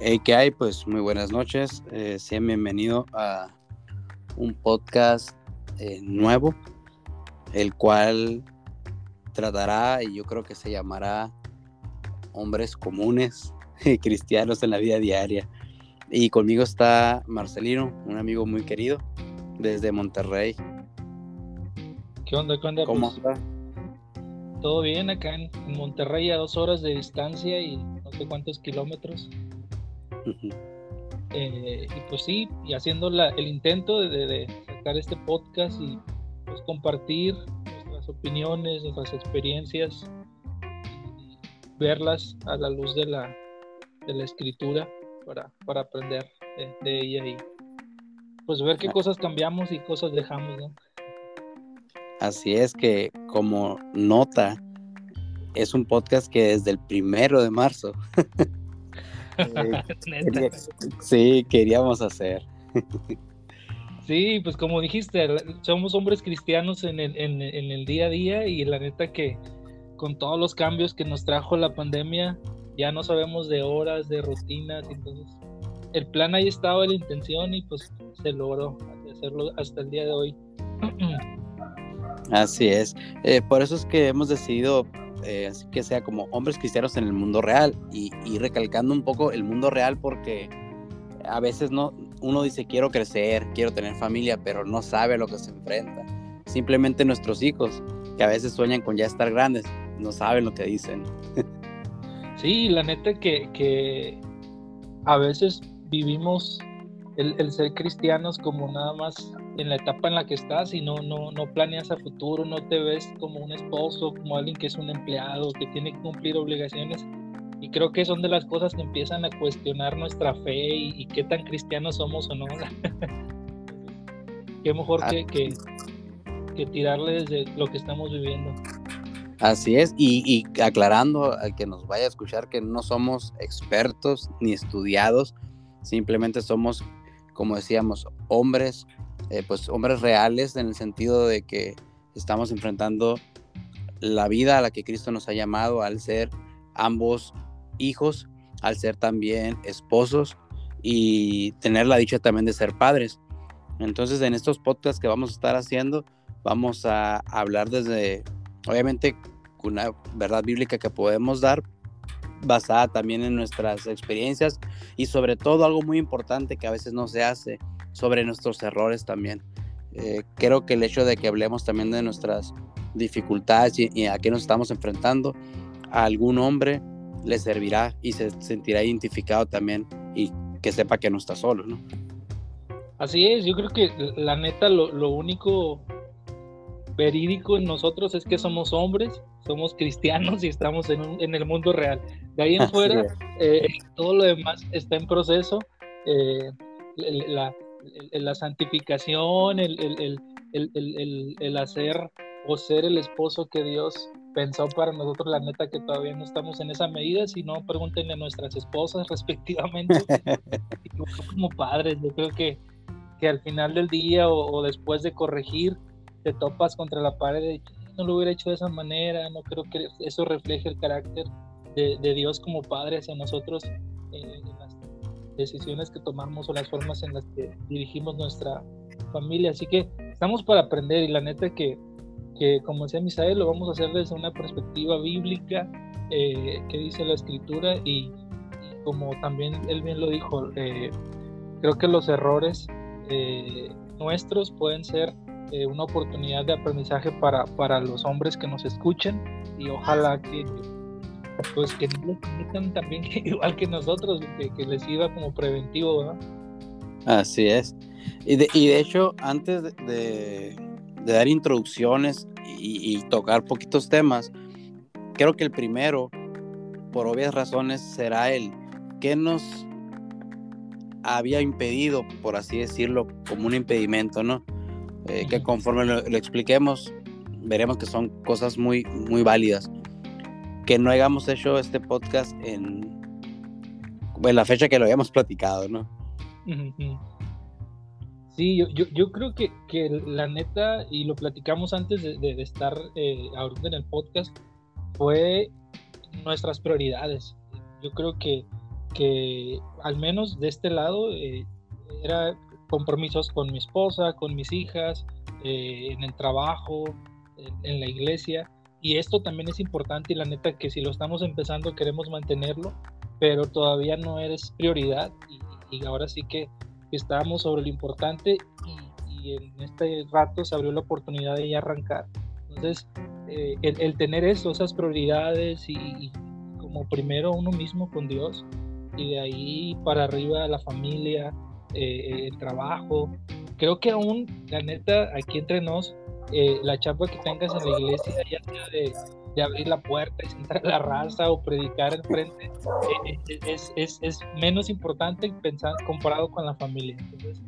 Hey, ¿qué hay? Pues muy buenas noches. Eh, sean bienvenidos a un podcast eh, nuevo, el cual tratará, y yo creo que se llamará Hombres Comunes Cristianos en la Vida Diaria. Y conmigo está Marcelino, un amigo muy querido desde Monterrey. ¿Qué onda? ¿Qué onda? ¿Cómo Pues, Todo bien acá en Monterrey a dos horas de distancia y no sé cuántos kilómetros. Eh, y pues sí, y haciendo la- el intento de, sacar este podcast y pues compartir nuestras opiniones, nuestras experiencias y verlas a la luz de la, de la escritura para, para aprender de, de ella y pues ver qué cosas cambiamos y cosas dejamos, ¿no? Así es que, como nota, es un podcast que desde el primero de marzo eh, sí queríamos hacer. Sí, pues como dijiste, somos hombres cristianos en el, en, en el día a día y la neta que con todos los cambios que nos trajo la pandemia, ya no sabemos de horas, de rutinas, entonces el plan ahí estaba, la intención y pues se logró hacerlo hasta el día de hoy. Así es. Eh, por eso es que hemos decidido eh, que sea como hombres cristianos en el mundo real y, recalcando un poco el mundo real porque a veces no uno dice quiero crecer, quiero tener familia, pero no sabe a lo que se enfrenta. Simplemente nuestros hijos, que a veces sueñan con ya estar grandes, no saben lo que dicen. Sí, la neta que, a veces vivimos el ser cristianos como nada más en la etapa en la que estás y no, no, no planeas a futuro, no te ves como un esposo, como alguien que es un empleado, que tiene que cumplir obligaciones. Y creo que son de las cosas que empiezan a cuestionar nuestra fe y, y qué tan cristianos somos o no. qué mejor que, que, que tirarle desde lo que estamos viviendo. Así es, y, y aclarando al que nos vaya a escuchar que no somos expertos ni estudiados, simplemente somos, como decíamos, hombres, eh, pues hombres reales en el sentido de que estamos enfrentando la vida a la que Cristo nos ha llamado al ser ambos hijos, al ser también esposos y tener la dicha también de ser padres. Entonces en estos podcasts que vamos a estar haciendo, vamos a hablar desde obviamente una verdad bíblica que podemos dar basada también en nuestras experiencias y sobre todo algo muy importante que a veces no se hace sobre nuestros errores también. Eh, creo que el hecho de que hablemos también de nuestras dificultades y, y a qué nos estamos enfrentando, a algún hombre le servirá y se sentirá identificado también y que sepa que no está solo, ¿no? Así es, yo creo que la neta lo, lo único verídico en nosotros es que somos hombres, somos cristianos y estamos en, un- en el mundo real. De ahí en fuera, eh, todo lo demás está en proceso. eh, la, santificación, el, hacer o ser el esposo que Dios pensó para nosotros, la neta que todavía no estamos en esa medida, si no, pregúntenle a nuestras esposas respectivamente. Como padres, yo creo que, que al final del día o, o después de corregir, te topas contra la pared de no lo hubiera hecho de esa manera, no creo que eso refleje el carácter de, Dios como Padre hacia nosotros eh, en las decisiones que tomamos o las formas en las que dirigimos nuestra familia. Así que estamos para aprender y la neta que, que como decía Misael, lo vamos a hacer desde una perspectiva bíblica eh, que dice la escritura y, como también él bien lo dijo, eh, creo que los errores nuestros pueden ser una oportunidad de aprendizaje para, para los hombres que nos escuchen y ojalá que pues que también igual que nosotros, que, que les sirva como preventivo, ¿verdad? Así es. Y de, y de hecho, antes de, de- de dar introducciones y, y tocar poquitos temas, creo que el primero, por obvias razones, será el que nos había impedido, por así decirlo, como un impedimento, ¿no? Eh, que conforme lo, lo expliquemos, veremos que son cosas muy, muy válidas. Que no hayamos hecho este podcast en, en la fecha que lo habíamos platicado, ¿no? Sí, yo, yo, creo que, que la neta, y lo platicamos antes de estar eh, ahorita en el podcast, fue nuestras prioridades. Yo creo que que al menos de este lado eh, era compromisos con mi esposa, con mis hijas, eh, en el trabajo, en, la iglesia. Y esto también es importante y la neta que si lo estamos empezando queremos mantenerlo, pero todavía no eres prioridad y, ahora sí que, estamos sobre lo importante y, en este rato se abrió la oportunidad de ya arrancar. Entonces, eh, el, tener eso, esas prioridades y, como primero uno mismo con Dios y de ahí para arriba la familia, eh, el trabajo. Creo que aún, la neta, aquí entre nos, eh, la chapa que tengas en la iglesia, ya sea de, de abrir la puerta y sentar la raza o predicar al frente, eh, es, es, es, menos importante pensar, comparado con la familia. Entonces,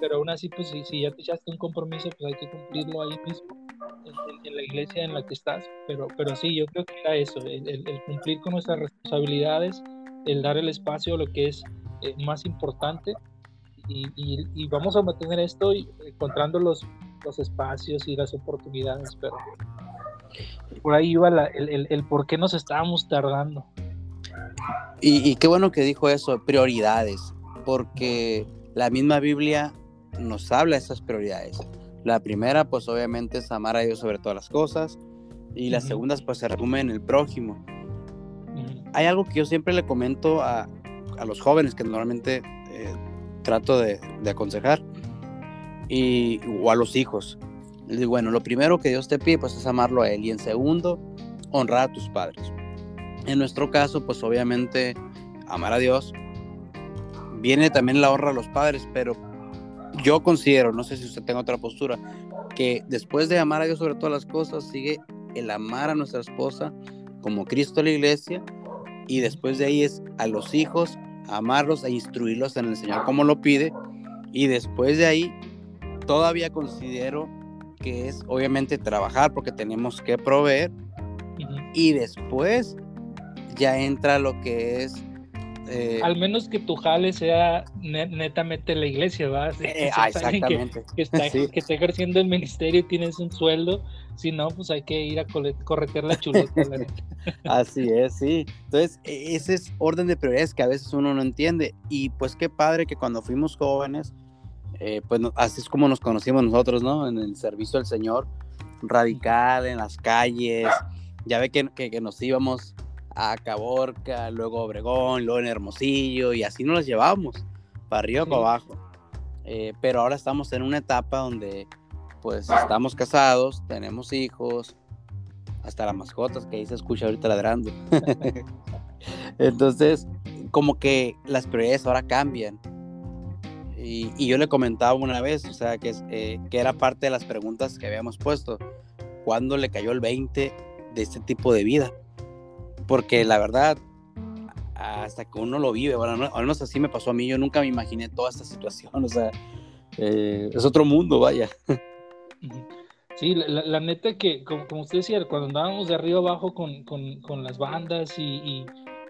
pero aún así, pues si, si, ya te echaste un compromiso, pues hay que cumplirlo ahí mismo, en, la iglesia en la que estás. Pero, pero sí, yo creo que era eso, el, el cumplir con nuestras responsabilidades, el dar el espacio a lo que es eh, más importante y, y, vamos a mantener esto y, encontrando los, los espacios y las oportunidades, pero por ahí iba el, el, el, por qué nos estábamos tardando. Y, y, qué bueno que dijo eso, prioridades, porque la misma Biblia nos habla de esas prioridades. La primera, pues obviamente es amar a Dios sobre todas las cosas, y las segundas, pues se resume en el prójimo. Hay algo que yo siempre le comento a, a los jóvenes que normalmente eh, trato de, aconsejar y, o a los hijos. Les digo, bueno, lo primero que Dios te pide pues es amarlo a Él y en segundo, honrar a tus padres. En nuestro caso, pues obviamente amar a Dios. Viene también la honra a los padres, pero yo considero, no sé si usted tenga otra postura, que después de amar a Dios sobre todas las cosas, sigue el amar a nuestra esposa como Cristo a la iglesia y después de ahí es a los hijos amarlos e instruirlos en el Señor como lo pide y después de ahí todavía considero que es obviamente trabajar porque tenemos que proveer y después ya entra lo que es eh, Al menos que tu jale sea netamente la iglesia, ¿verdad? Eh, ah, exactamente. Que, está, que, esté ejerciendo el ministerio y tienes un sueldo. Si no, pues hay que ir a corretear la chuleta. Así es, sí. Entonces, e, ese es orden de prioridades que a veces uno no entiende. Y pues qué padre que cuando fuimos jóvenes, eh, pues así es como nos conocimos nosotros, ¿no? En el servicio del Señor, radical, en las calles. Ya ve que, que nos íbamos a Caborca, luego Obregón, luego en Hermosillo, y así nos las llevamos, para arriba, para abajo. Eh, pero ahora estamos en una etapa donde pues estamos casados, tenemos hijos, hasta las mascotas que ahí se escucha ahorita ladrando. Entonces, como que las prioridades ahora cambian. Y, yo le comentaba una vez, o sea, que, eh, que era parte de las preguntas que habíamos puesto. ¿Cuándo le cayó el 20 de este tipo de vida? porque la verdad, hasta que uno lo vive, bueno, al menos así me pasó a mí, yo nunca me imaginé toda esta situación, o sea, eh, es otro mundo, vaya. Sí, la, neta que, como, usted decía, cuando andábamos de arriba abajo con, con, con las bandas y,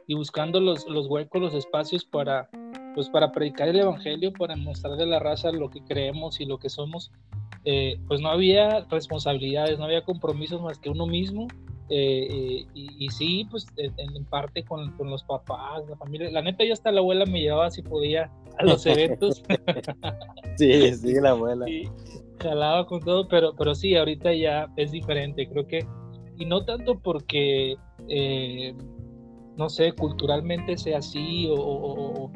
y, buscando los, los, huecos, los espacios para, pues para predicar el Evangelio, para mostrarle a la raza lo que creemos y lo que somos, eh, pues no había responsabilidades, no había compromisos más que uno mismo eh, eh, y, sí, pues en, parte con, con, los papás, la familia. La neta, yo hasta la abuela me llevaba si podía a los eventos. sí, sí, la abuela. Y jalaba con todo, pero, pero sí, ahorita ya es diferente. Creo que, y no tanto porque, eh, no sé, culturalmente sea así o, o,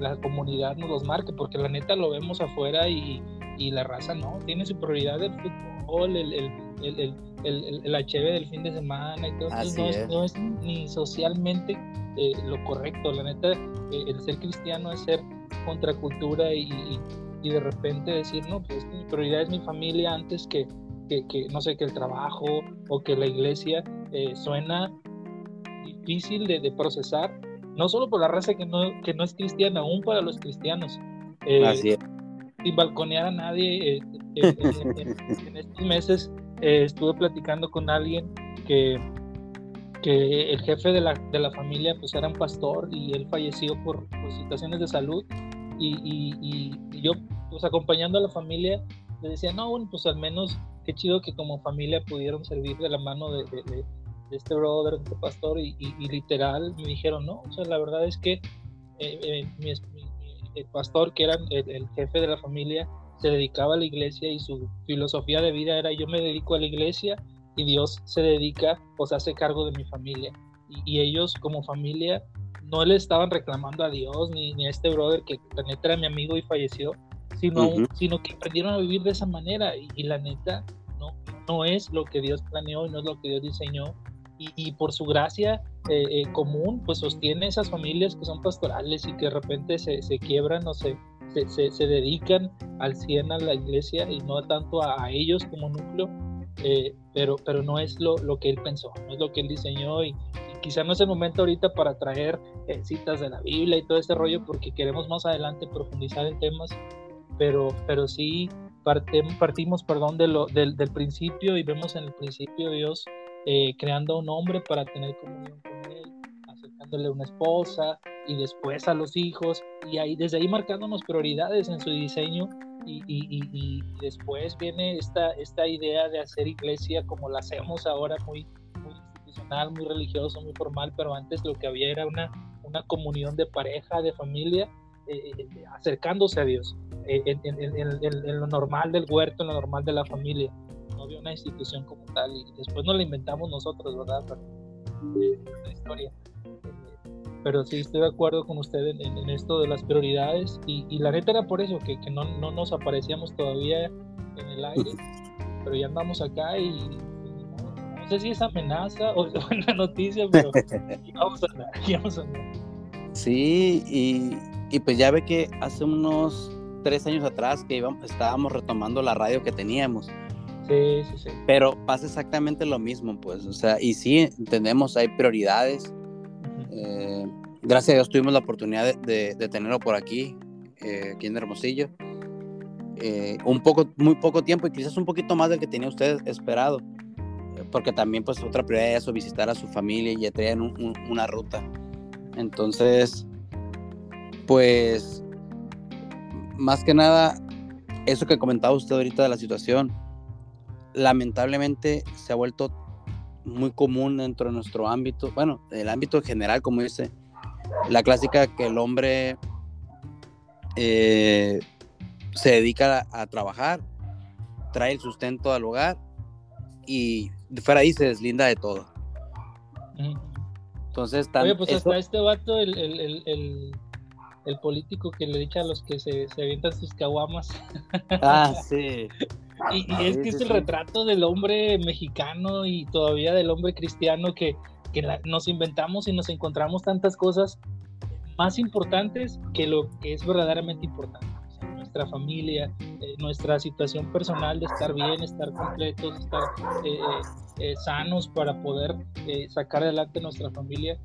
la comunidad nos los marque, porque la neta lo vemos afuera y, y la raza no, tiene su prioridad el fútbol, el, el, el el, el, HB del fin de semana y todo eso no es, ni socialmente eh, lo correcto. La neta, eh, el ser cristiano es ser contracultura y, y, de repente decir, no, pues mi prioridad es mi familia antes que, que, que no sé, que el trabajo o que la iglesia eh, suena difícil de, de, procesar, no solo por la raza que no, que no es cristiana, aún para los cristianos. Así es. Sin balconear a nadie en estos meses eh, estuve platicando con alguien que, que el jefe de la, de la, familia pues era un pastor y él falleció por, situaciones de salud. Y, y, y, yo pues acompañando a la familia le decía, no, bueno, pues al menos qué chido que como familia pudieron servir de la mano de, este brother, de este pastor, y, literal me dijeron, no, o sea, la verdad es que eh, eh, mi, el pastor, que era el, jefe de la familia, se dedicaba a la iglesia y su filosofía de vida era yo me dedico a la iglesia y Dios se dedica o se hace cargo de mi familia. Y, ellos como familia no le estaban reclamando a Dios ni, ni, a este brother que la neta era mi amigo y falleció, sino, sino que aprendieron a vivir de esa manera. Y, la neta no, no es lo que Dios planeó y no es lo que Dios diseñó. Y, por su gracia eh, eh, común, pues sostiene esas familias que son pastorales y que de repente se, se quiebran o se, se, se, dedican al 100 a la iglesia y no tanto a, ellos como núcleo, eh, pero, pero no es lo, lo, que él pensó, no es lo que él diseñó y, quizá no es el momento ahorita para traer citas de la Biblia y todo este rollo porque queremos más adelante profundizar en temas, pero, pero sí partimos perdón, de lo, del, del principio y vemos en el principio Dios eh, creando un hombre para tener comunión con él, acercándole a una esposa y después a los hijos, y ahí desde ahí marcándonos prioridades en su diseño. Y, y, y, después viene esta, esta idea de hacer iglesia como la hacemos ahora, muy, muy institucional, muy religioso, muy formal, pero antes lo que había era una, una comunión de pareja, de familia, eh, eh, acercándose a Dios, en, en, en, lo normal del huerto, en lo normal de la familia no había una institución como tal y después no la inventamos nosotros, ¿verdad? Pero, eh, la historia. Pero sí estoy de acuerdo con usted en, esto de las prioridades y, la neta era por eso que, que no, no, nos aparecíamos todavía en el aire, pero ya andamos acá y, no, sé si es amenaza o es buena noticia, pero vamos a andar, vamos a andar. Sí, y, y, pues ya ve que hace unos tres años atrás que íbamos, estábamos retomando la radio que teníamos Sí, sí, sí. Pero pasa exactamente lo mismo, pues, o sea, y sí, entendemos, hay prioridades. Eh, gracias a Dios tuvimos la oportunidad de, tenerlo por aquí, eh, aquí en Hermosillo. Eh, un poco, muy poco tiempo y quizás un poquito más del que tenía usted esperado, porque también pues otra prioridad es visitar a su familia y ya traían una ruta. Entonces, pues, más que nada, eso que comentaba usted ahorita de la situación, lamentablemente se ha vuelto muy común dentro de nuestro ámbito, bueno, el ámbito general, como dice, la clásica que el hombre eh, se dedica a, trabajar, trae el sustento al hogar y fuera ahí se deslinda de todo. Entonces, Oye, pues hasta este vato, el, el, el, político que le echa a los que se, se avientan sus caguamas. Ah, sí. Y, es que es el retrato del hombre mexicano y todavía del hombre cristiano que, que nos inventamos y nos encontramos tantas cosas más importantes que lo que es verdaderamente importante. nuestra familia, eh, nuestra situación personal de estar bien, estar completos, estar eh, eh, sanos para poder sacar adelante nuestra familia.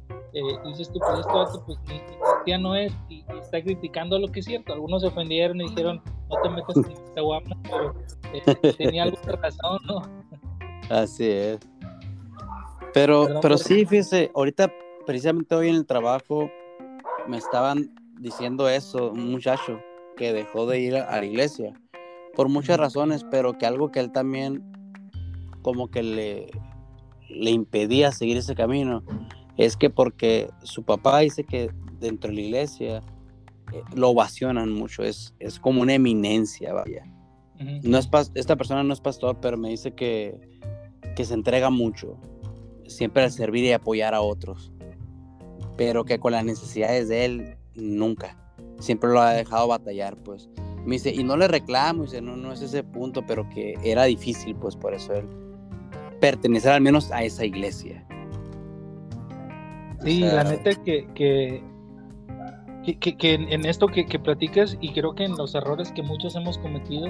dices tú, pues esto pues cristiano es y, está criticando lo que es cierto. Algunos se ofendieron y dijeron, no te metas con esta guapa, pero eh, tenía alguna razón, ¿no? Así es. Pero, pero sí, fíjese, ahorita precisamente hoy en el trabajo me estaban diciendo eso, un muchacho que dejó de ir a la iglesia por muchas razones, pero que algo que él también como que le, le impedía seguir ese camino es que porque su papá dice que dentro de la iglesia eh, lo ovacionan mucho, es, es como una eminencia, vaya. no es esta persona no es pastor, pero me dice que, que se entrega mucho, siempre al servir y apoyar a otros, pero que con las necesidades de él nunca, siempre lo ha dejado batallar, pues. Me dice, y no le reclamo, dice, no, no es ese punto, pero que era difícil, pues por eso él pertenecer al menos a esa iglesia. Sí, la neta que, que que, en, esto que, que, platicas y creo que en los errores que muchos hemos cometido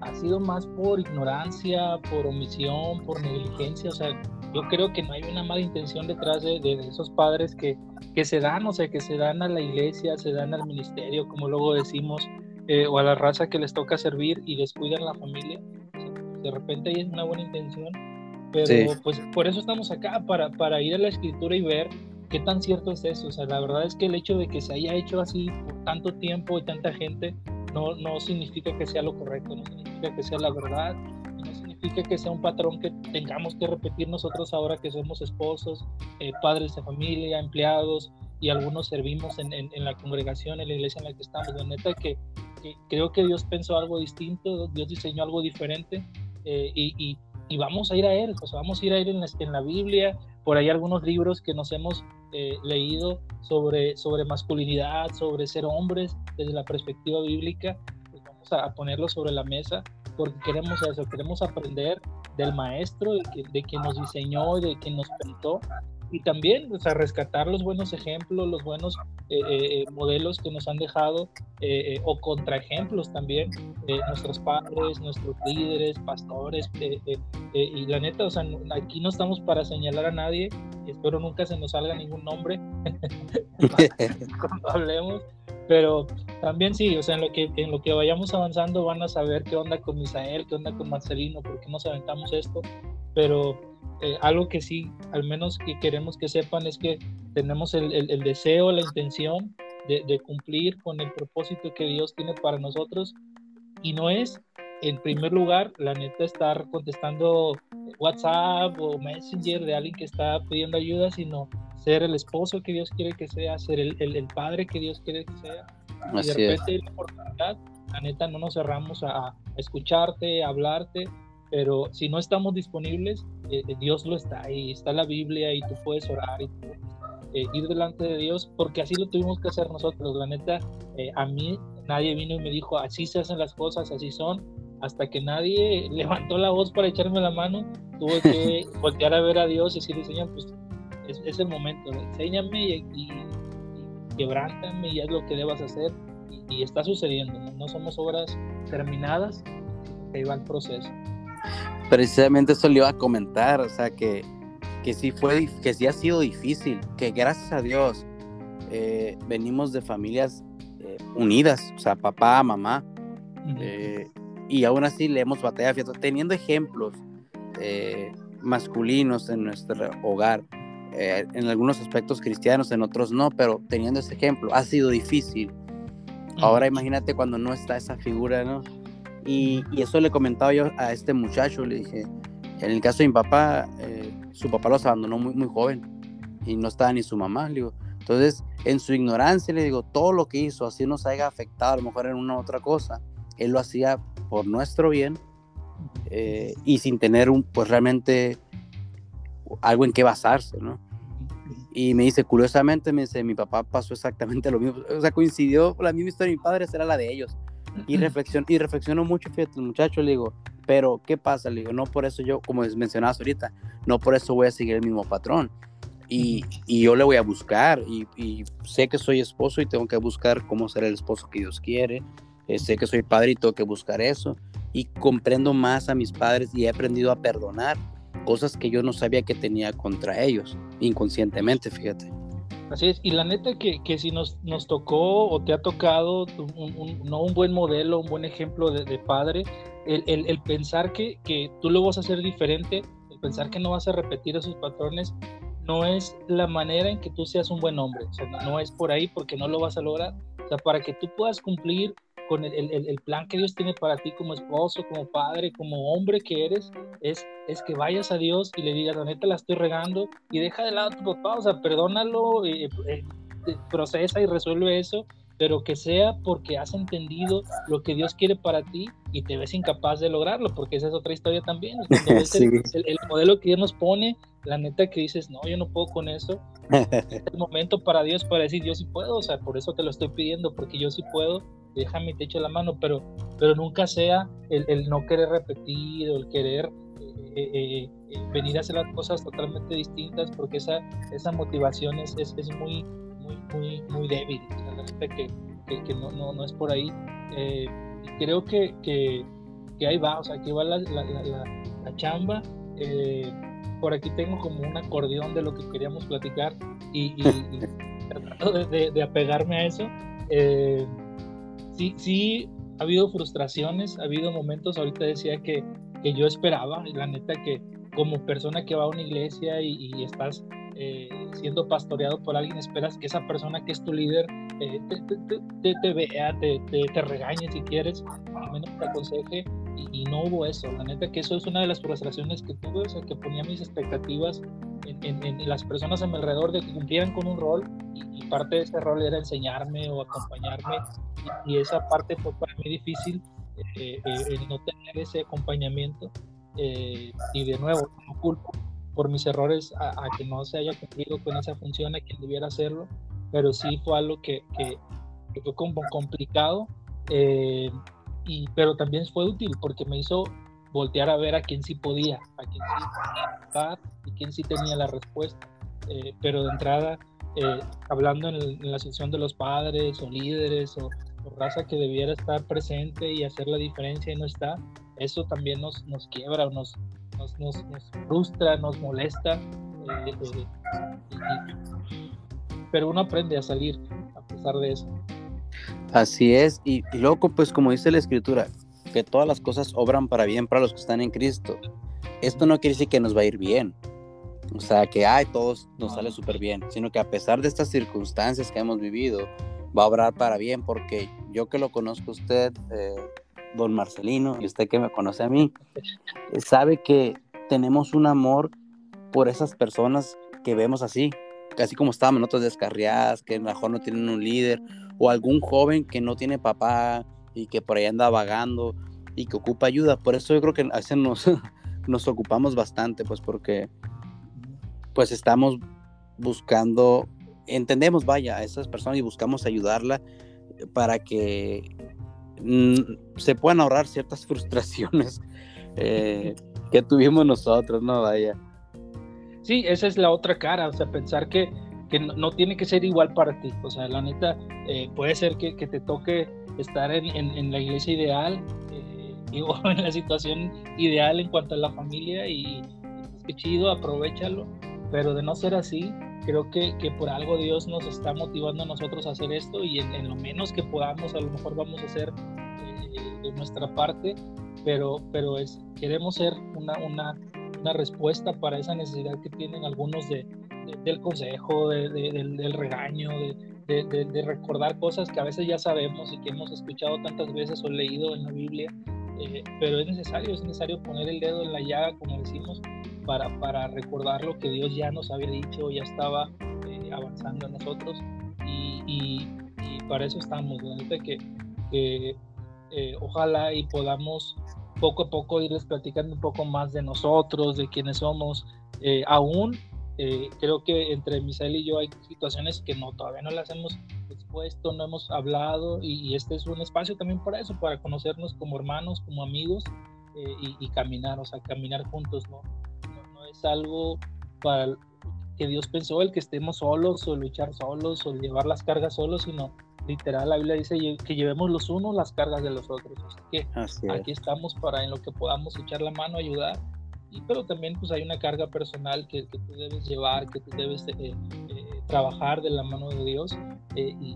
ha sido más por ignorancia, por omisión, por negligencia. O sea, yo creo que no hay una mala intención detrás de, esos padres que, que, se dan, o sea, que se dan a la iglesia, se dan al ministerio, como luego decimos, eh, o a la raza que les toca servir y descuidan la familia. de repente ahí es una buena intención, pero pues por eso estamos acá, para, para ir a la escritura y ver ¿qué tan cierto es eso? O sea, la verdad es que el hecho de que se haya hecho así por tanto tiempo y tanta gente no, no significa que sea lo correcto, no significa que sea la verdad, no significa que sea un patrón que tengamos que repetir nosotros ahora que somos esposos, eh, padres de familia, empleados y algunos servimos en, en, la congregación, en la iglesia en la que estamos. La neta que, creo que Dios pensó algo distinto, Dios diseñó algo diferente eh, y, y, vamos a ir a Él, sea, vamos a ir a Él en la, en la Biblia, por ahí algunos libros que nos hemos eh, leído sobre, sobre masculinidad, sobre ser hombres desde la perspectiva bíblica, pues vamos a, ponerlo sobre la mesa porque queremos eso, queremos aprender del maestro, de, de quien nos diseñó, de quien nos pintó y también o sea, rescatar los buenos ejemplos, los buenos eh, eh, modelos que nos han dejado eh, o contraejemplos también nuestros padres, nuestros líderes, pastores. y la neta, o sea, aquí no estamos para señalar a nadie, espero nunca se nos salga ningún nombre cuando hablemos, pero también sí, o sea, en lo, que, en lo que vayamos avanzando van a saber qué onda con Misael, qué onda con Marcelino, por qué nos aventamos esto, pero eh, algo que sí, al menos que queremos que sepan es que tenemos el, el, deseo, la intención de, de, cumplir con el propósito que Dios tiene para nosotros y no es, en primer lugar, la neta, estar contestando WhatsApp o Messenger de alguien que está pidiendo ayuda, sino ser el esposo que Dios quiere que sea, ser el, el, padre que Dios quiere que sea. y de repente la oportunidad, la neta, no nos cerramos a, a escucharte, a hablarte, pero si no estamos disponibles, eh, eh, Dios lo está ahí, está la Biblia y tú puedes orar y eh, ir delante de Dios, porque así lo tuvimos que hacer nosotros. La neta, a mí nadie vino y me dijo, así se hacen las cosas, así son, hasta que nadie levantó la voz para echarme la mano, tuve que voltear a ver a Dios y decirle, Señor, pues es, el momento, enséñame y, quebrántame y haz lo que debas hacer. Y, está sucediendo, ¿no? somos obras terminadas, que va el proceso precisamente eso le iba a comentar, o sea, que, que sí fue, que sí ha sido difícil, que gracias a Dios eh, venimos de familias eh, unidas, o sea, papá, mamá, eh, y aún así le hemos batallado, teniendo ejemplos masculinos en nuestro hogar, en algunos aspectos cristianos, en otros no, pero teniendo ese ejemplo, ha sido difícil. Ahora imagínate cuando no está esa figura, ¿no? Y, eso le comentaba yo a este muchacho, le dije, en el caso de mi papá, eh, su papá los abandonó muy, muy joven y no estaba ni su mamá, le digo. Entonces, en su ignorancia, le digo, todo lo que hizo, así nos haya afectado a lo mejor en una u otra cosa, él lo hacía por nuestro bien eh, y sin tener un, pues realmente algo en qué basarse, ¿no? Y me dice, curiosamente, me dice, mi papá pasó exactamente lo mismo, o sea, coincidió, la misma historia de mi padre será la de ellos. Y, reflexión, y reflexiono mucho, fíjate, muchacho, le digo, pero ¿qué pasa? Le digo, no por eso yo, como mencionabas ahorita, no por eso voy a seguir el mismo patrón. Y, y yo le voy a buscar y, y, sé que soy esposo y tengo que buscar cómo ser el esposo que Dios quiere. Eh, sé que soy padre y tengo que buscar eso. Y comprendo más a mis padres y he aprendido a perdonar cosas que yo no sabía que tenía contra ellos, inconscientemente, fíjate. Así es, y la neta que, que si nos, nos tocó o te ha tocado un, no un buen modelo, un buen ejemplo de, padre, el, el, el, pensar que, que tú lo vas a hacer diferente, el pensar que no vas a repetir esos patrones, no es la manera en que tú seas un buen hombre, o sea, no es por ahí porque no lo vas a lograr, o sea, para que tú puedas cumplir con el, el, el, plan que Dios tiene para ti como esposo, como padre, como hombre que eres, es, es que vayas a Dios y le digas, la neta la estoy regando y deja de lado a tu papá, o sea, perdónalo, eh, eh, eh, procesa y resuelve eso, pero que sea porque has entendido lo que Dios quiere para ti y te ves incapaz de lograrlo, porque esa es otra historia también. el, modelo que Dios nos pone, la neta que dices, no, yo no puedo con eso, es el momento para Dios para decir, yo sí puedo, o sea, por eso te lo estoy pidiendo, porque yo sí puedo déjame te echo la mano, pero, pero nunca sea el, no querer repetir o el querer eh, eh, eh, venir a hacer las cosas totalmente distintas, porque esa, esa motivación es, es, muy, muy, muy, muy débil, que, que, no, no, no, es por ahí. creo que, que, que, ahí va, o sea, aquí va la, la, la, chamba. por aquí tengo como un acordeón de lo que queríamos platicar y, tratando de, de, apegarme a eso. Eh, sí, sí, ha habido frustraciones, ha habido momentos, ahorita decía que, que yo esperaba, la neta, que como persona que va a una iglesia y, estás eh, siendo pastoreado por alguien, esperas que esa persona que es tu líder eh, te, te, te, vea, te, te, regañe si quieres, al menos te aconseje, y, no hubo eso. La neta que eso es una de las frustraciones que tuve, o sea, que ponía mis expectativas en, las personas a mi alrededor de que cumplieran con un rol y, parte de ese rol era enseñarme o acompañarme y, esa parte fue para mí difícil eh, eh, el no tener ese acompañamiento eh, y de nuevo no culpo por mis errores a, que no se haya cumplido con esa función a quien debiera hacerlo pero sí fue algo que, que, fue como complicado y, pero también fue útil porque me hizo voltear a ver a quién sí podía, a quién sí podía y quién sí tenía la respuesta. Eh, pero de entrada, eh, hablando en, la sección de los padres o líderes o, raza que debiera estar presente y hacer la diferencia y no está, eso también nos, nos quiebra, nos, nos, nos, frustra, nos molesta. Eh, pero uno aprende a salir a pesar de eso. Así es, y, y loco, pues como dice la escritura, que todas las cosas obran para bien para los que están en Cristo. Esto no quiere decir que nos va a ir bien. O sea, que ay, todos nos sale súper bien, sino que a pesar de estas circunstancias que hemos vivido, va a obrar para bien, porque yo que lo conozco a usted, eh, don Marcelino, y usted que me conoce a mí, eh, sabe que tenemos un amor por esas personas que vemos así, casi como estábamos nosotros descarriadas, que mejor no tienen un líder, o algún joven que no tiene papá y que por ahí anda vagando y que ocupa ayuda. Por eso yo creo que a veces nos, nos ocupamos bastante, pues porque pues estamos buscando, entendemos, vaya, a esas personas y buscamos ayudarla para que mm, se puedan ahorrar ciertas frustraciones eh, que tuvimos nosotros, ¿no? Vaya. Sí, esa es la otra cara, o sea, pensar que, que no, tiene que ser igual para ti, o sea, la neta, eh, puede ser que, que te toque estar en, en, la iglesia ideal, eh, digo, en la situación ideal en cuanto a la familia y es que chido, aprovechalo, pero de no ser así, creo que, que, por algo Dios nos está motivando a nosotros a hacer esto y en, lo menos que podamos, a lo mejor vamos a hacer eh, de nuestra parte, pero, pero es, queremos ser una, una, una, respuesta para esa necesidad que tienen algunos de, del consejo, del, del, regaño, de, de, recordar cosas que a veces ya sabemos y que hemos escuchado tantas veces o leído en la Biblia, eh, pero es necesario, es necesario poner el dedo en la llaga, como decimos, para, para recordar lo que Dios ya nos había dicho, ya estaba eh, avanzando en nosotros y, y, para eso estamos, la que, que eh, ojalá y podamos poco a poco irles platicando un poco más de nosotros, de quiénes somos, aún eh, creo que entre Misael y yo hay situaciones que no todavía no las hemos expuesto, no hemos hablado y, este es un espacio también para eso, para conocernos como hermanos, como amigos eh, y, caminar, o sea, caminar juntos, ¿no? Es algo para que Dios pensó el que estemos solos o luchar solos o llevar las cargas solos, sino literal la Biblia dice que llevemos los unos las cargas de los otros. Así que aquí estamos para en lo que podamos echar la mano, ayudar pero también pues hay una carga personal que, que tú debes llevar, que tú debes eh, eh, trabajar de la mano de Dios eh, y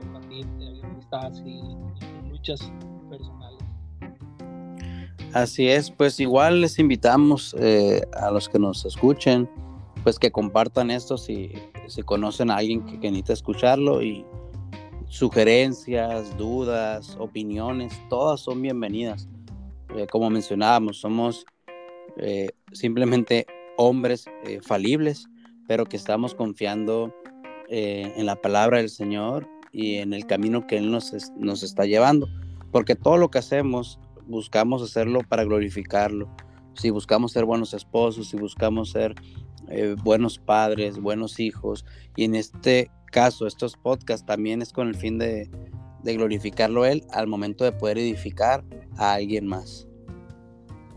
compartir amistades y, luchas personales. Así es, pues igual les invitamos a los que nos escuchen, pues que compartan esto si, si conocen a alguien que, que necesita escucharlo y sugerencias, dudas, opiniones, todas son bienvenidas. Eh, como mencionábamos, somos eh, simplemente hombres eh, falibles, pero que estamos confiando en la palabra del Señor y en el camino que Él nos, nos está llevando. Porque todo lo que hacemos, buscamos hacerlo para glorificarlo. Si buscamos ser buenos esposos, si buscamos ser buenos padres, buenos hijos, y en este caso, estos podcasts también es con el fin de, de glorificarlo Él al momento de poder edificar a alguien más.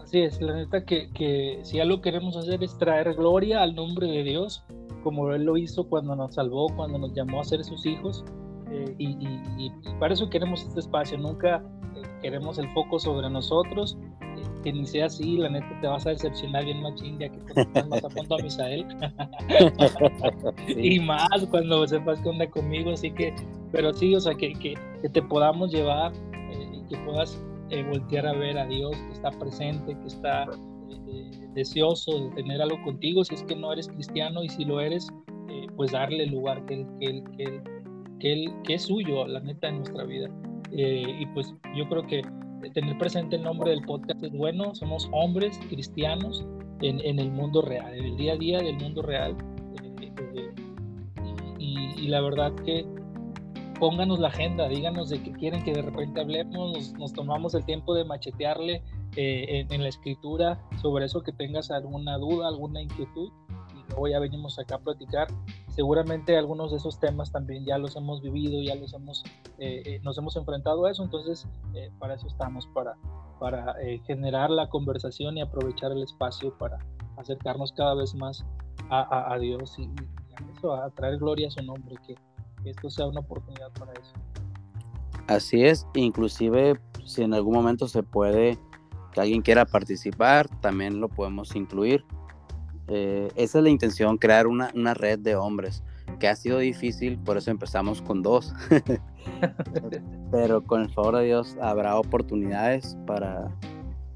Así es, la neta que, que si algo queremos hacer es traer gloria al nombre de Dios, como Él lo hizo cuando nos salvó, cuando nos llamó a ser sus hijos. Eh, y, y, para eso queremos este espacio, nunca eh, queremos el foco sobre nosotros, eh, que ni sea así, la neta te vas a decepcionar bien machín ya que te más a punto a Misael. Y más cuando sepas que onda conmigo, así que, pero sí, o sea, que, que, que te podamos llevar y que puedas eh, voltear a ver a Dios que está presente, que está eh, deseoso de tener algo contigo, si es que no eres cristiano y si lo eres, eh, pues darle el lugar que, que, que, que, que, es suyo, la neta, en nuestra vida. Y pues yo creo que tener presente el nombre del podcast es bueno, somos hombres cristianos en, en el mundo real, en el día a día del mundo real. y, y, la verdad que pónganos la agenda, díganos de qué quieren que de repente hablemos, nos, tomamos el tiempo de machetearle en, en, la escritura sobre eso que tengas alguna duda, alguna inquietud y luego ya venimos acá a platicar seguramente algunos de esos temas también ya los hemos vivido, ya los hemos, eh, eh, nos hemos enfrentado a eso, entonces eh, para eso estamos, para, para generar la conversación y aprovechar el espacio para acercarnos cada vez más a, Dios y, a eso, a traer gloria a su nombre, que, que esto sea una oportunidad para eso. Así es, inclusive si en algún momento se puede que alguien quiera participar, también lo podemos incluir eh, esa es la intención, crear una, una, red de hombres, que ha sido difícil, por eso empezamos con dos. Pero con el favor de Dios habrá oportunidades para,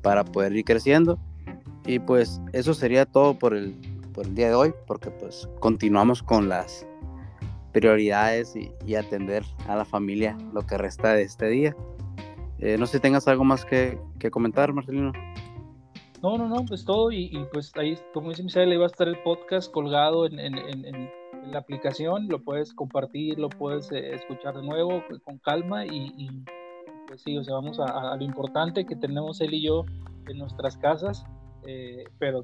para poder ir creciendo. Y pues eso sería todo por el, por el día de hoy, porque pues continuamos con las prioridades y, atender a la familia lo que resta de este día. Eh, no sé si tengas algo más que, que comentar, Marcelino. No, no, no, pues todo y, pues ahí, como dice Misael, ahí va a estar el podcast colgado en, la aplicación, lo puedes compartir, lo puedes eh, escuchar de nuevo pues, con calma y, pues sí, o sea, vamos a, lo importante que tenemos él y yo en nuestras casas, eh, pero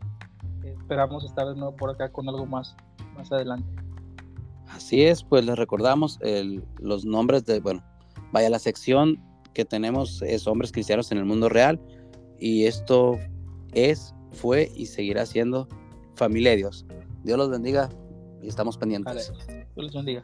esperamos estar de nuevo por acá con algo más, más adelante. Así es, pues les recordamos el, los nombres de, bueno, vaya, la sección que tenemos es Hombres Cristianos en el Mundo Real y esto es, fue y seguirá siendo familia de Dios. Dios los bendiga y estamos pendientes. Dios los bendiga.